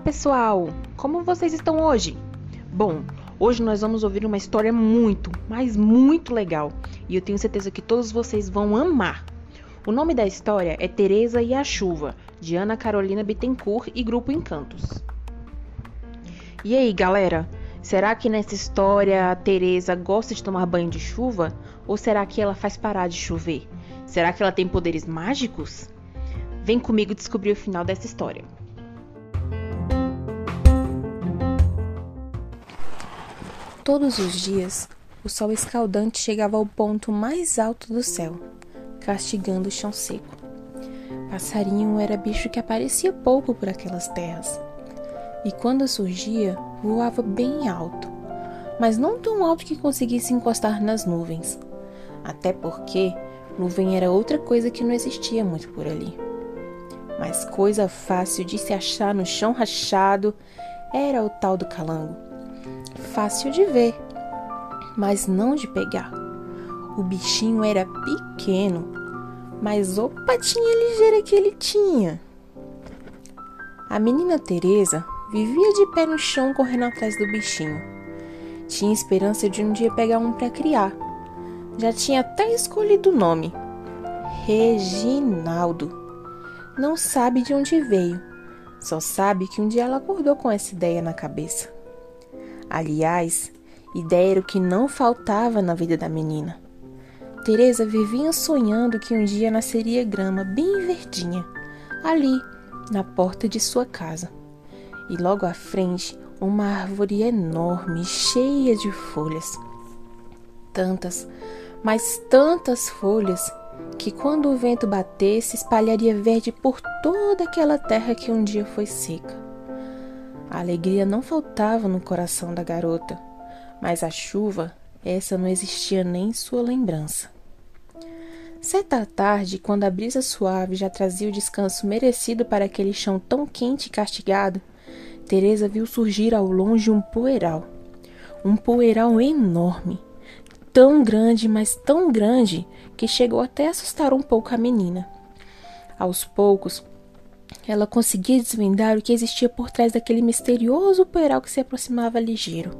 pessoal! Como vocês estão hoje? Bom, hoje nós vamos ouvir uma história muito, mas muito legal e eu tenho certeza que todos vocês vão amar. O nome da história é Teresa e a Chuva, de Ana Carolina Bittencourt e Grupo Encantos. E aí, galera? Será que nessa história a Teresa gosta de tomar banho de chuva ou será que ela faz parar de chover? Será que ela tem poderes mágicos? Vem comigo descobrir o final dessa história. Todos os dias, o sol escaldante chegava ao ponto mais alto do céu, castigando o chão seco. Passarinho era bicho que aparecia pouco por aquelas terras. E quando surgia, voava bem alto, mas não tão alto que conseguisse encostar nas nuvens. Até porque nuvem era outra coisa que não existia muito por ali. Mas coisa fácil de se achar no chão rachado era o tal do calango fácil de ver, mas não de pegar. O bichinho era pequeno, mas o patinha ligeira que ele tinha. A menina Teresa vivia de pé no chão correndo atrás do bichinho. Tinha esperança de um dia pegar um para criar. Já tinha até escolhido o nome. Reginaldo. Não sabe de onde veio, só sabe que um dia ela acordou com essa ideia na cabeça. Aliás, ideia era o que não faltava na vida da menina. Teresa vivia sonhando que um dia nasceria grama bem verdinha, ali, na porta de sua casa. E logo à frente, uma árvore enorme, cheia de folhas. Tantas, mas tantas folhas, que quando o vento batesse, espalharia verde por toda aquela terra que um dia foi seca. A alegria não faltava no coração da garota, mas a chuva, essa não existia nem em sua lembrança. Certa tarde, quando a brisa suave já trazia o descanso merecido para aquele chão tão quente e castigado, Teresa viu surgir ao longe um poeiral. Um poeiral enorme, tão grande, mas tão grande, que chegou até a assustar um pouco a menina. Aos poucos, ela conseguia desvendar o que existia por trás daquele misterioso poeiral que se aproximava ligeiro.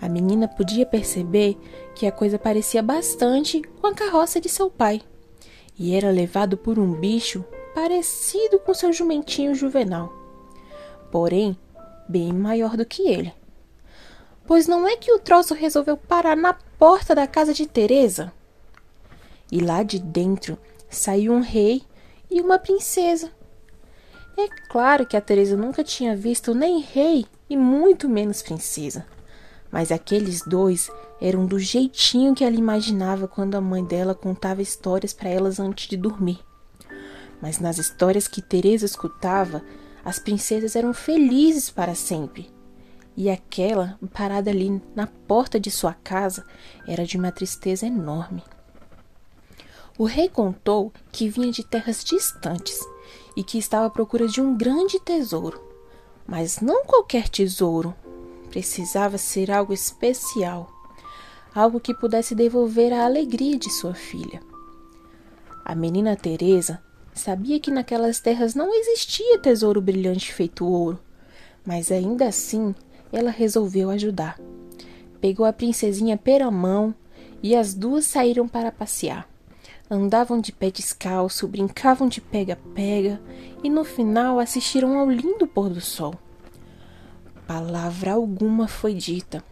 A menina podia perceber que a coisa parecia bastante com a carroça de seu pai, e era levado por um bicho parecido com seu jumentinho juvenal, porém bem maior do que ele. Pois não é que o troço resolveu parar na porta da casa de Teresa? E lá de dentro saiu um rei e uma princesa é claro que a Teresa nunca tinha visto nem rei e muito menos princesa. Mas aqueles dois eram do jeitinho que ela imaginava quando a mãe dela contava histórias para elas antes de dormir. Mas nas histórias que Teresa escutava, as princesas eram felizes para sempre. E aquela, parada ali na porta de sua casa, era de uma tristeza enorme. O rei contou que vinha de terras distantes e que estava à procura de um grande tesouro. Mas não qualquer tesouro. Precisava ser algo especial, algo que pudesse devolver a alegria de sua filha. A menina Teresa sabia que naquelas terras não existia tesouro brilhante feito ouro, mas ainda assim ela resolveu ajudar. Pegou a princesinha pela mão e as duas saíram para passear. Andavam de pé descalço, brincavam de pega-pega e no final assistiram ao lindo pôr do sol. Palavra alguma foi dita.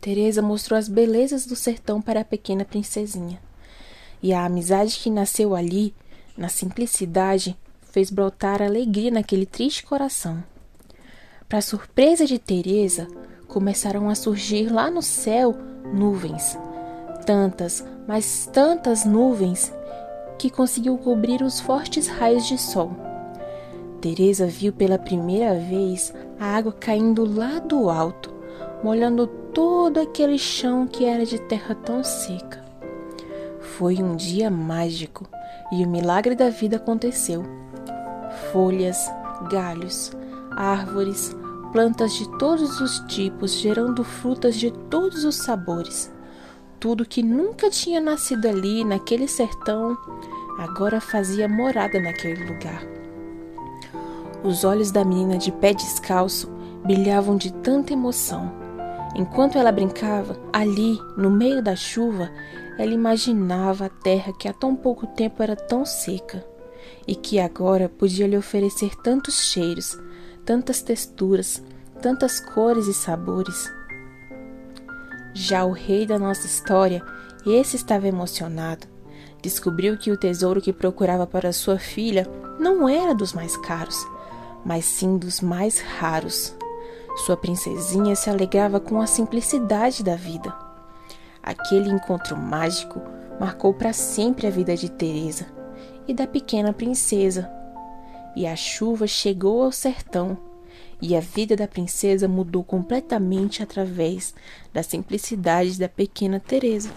Teresa mostrou as belezas do sertão para a pequena princesinha. E a amizade que nasceu ali, na simplicidade, fez brotar alegria naquele triste coração. Para surpresa de Teresa, começaram a surgir lá no céu nuvens, tantas, mas tantas nuvens que conseguiu cobrir os fortes raios de sol. Teresa viu pela primeira vez a água caindo lá do alto, molhando todo aquele chão que era de terra tão seca. Foi um dia mágico e o milagre da vida aconteceu. Folhas, galhos, árvores, plantas de todos os tipos, gerando frutas de todos os sabores tudo que nunca tinha nascido ali, naquele sertão, agora fazia morada naquele lugar. Os olhos da menina de pé descalço brilhavam de tanta emoção. Enquanto ela brincava, ali, no meio da chuva, ela imaginava a terra que há tão pouco tempo era tão seca e que agora podia lhe oferecer tantos cheiros, tantas texturas, tantas cores e sabores. Já o rei da nossa história, esse estava emocionado. Descobriu que o tesouro que procurava para sua filha não era dos mais caros, mas sim dos mais raros. Sua princesinha se alegrava com a simplicidade da vida. Aquele encontro mágico marcou para sempre a vida de Teresa e da pequena princesa. E a chuva chegou ao sertão, e a vida da princesa mudou completamente através da simplicidade da pequena Teresa.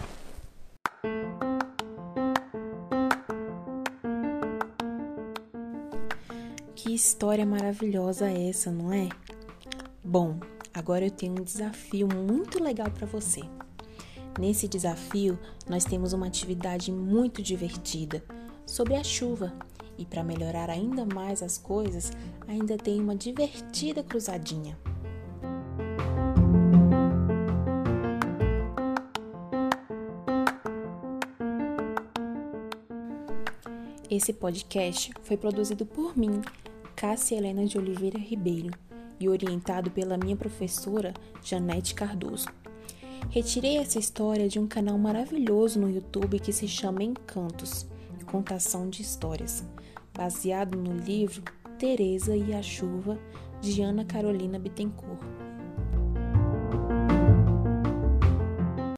Que história maravilhosa é essa, não é? Bom, agora eu tenho um desafio muito legal para você. Nesse desafio, nós temos uma atividade muito divertida sobre a chuva. E para melhorar ainda mais as coisas, ainda tem uma divertida cruzadinha. Esse podcast foi produzido por mim, Cássia Helena de Oliveira Ribeiro, e orientado pela minha professora Janete Cardoso. Retirei essa história de um canal maravilhoso no YouTube que se chama Encantos contação de histórias, baseado no livro Teresa e a Chuva de Ana Carolina Bittencourt.